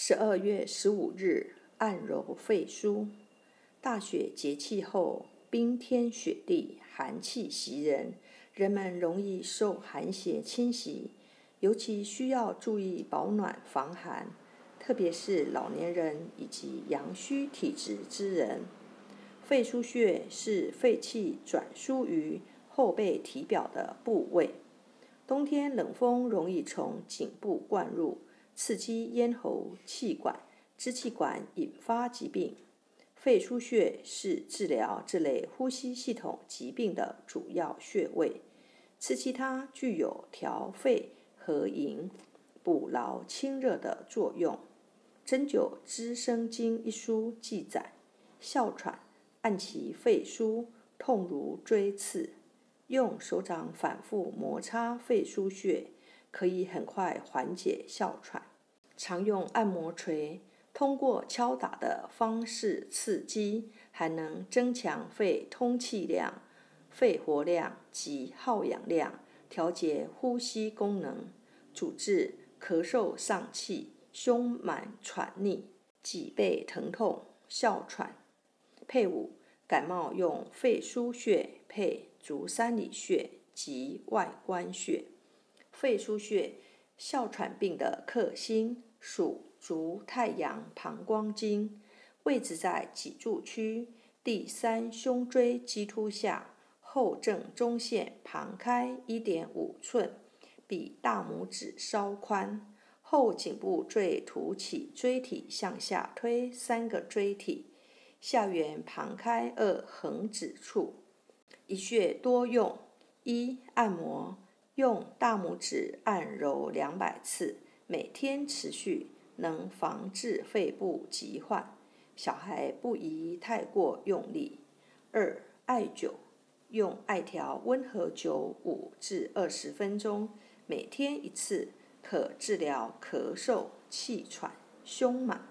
十二月十五日，按揉肺腧。大雪节气后，冰天雪地，寒气袭人，人们容易受寒邪侵袭，尤其需要注意保暖防寒，特别是老年人以及阳虚体质之人。肺腧穴是肺气转输于后背体表的部位，冬天冷风容易从颈部灌入。刺激咽喉、气管、支气管，引发疾病。肺腧穴是治疗这类呼吸系统疾病的主要穴位。刺激它具有调肺和营、补劳清热的作用。《针灸知生经》一书记载：哮喘，按其肺腧，痛如锥刺，用手掌反复摩擦肺腧穴。可以很快缓解哮喘。常用按摩锤，通过敲打的方式刺激，还能增强肺通气量、肺活量及耗氧量，调节呼吸功能，主治咳嗽上气、胸满喘逆、脊背疼痛、哮喘。配伍感冒用肺腧穴配足三里穴及外关穴。肺腧穴，哮喘病的克星，属足太阳膀胱经，位置在脊柱区第三胸椎棘突下后正中线旁开一点五寸，比大拇指稍宽。后颈部椎突起椎体向下推三个椎体，下缘旁开二横指处。一穴多用：一、按摩。用大拇指按揉两百次，每天持续，能防治肺部疾患。小孩不宜太过用力。二、艾灸，用艾条温和灸五至二十分钟，每天一次，可治疗咳嗽、气喘、胸满，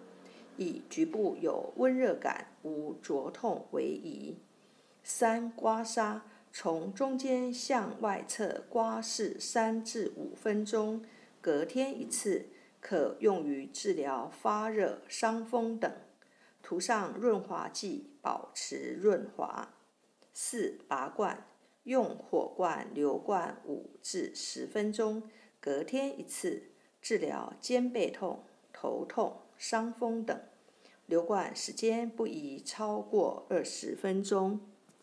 以局部有温热感、无灼痛为宜。三、刮痧。从中间向外侧刮拭三至五分钟，隔天一次，可用于治疗发热、伤风等。涂上润滑剂，保持润滑。四拔罐，用火罐流罐五至十分钟，隔天一次，治疗肩背痛、头痛、伤风等。流罐时间不宜超过二十分钟。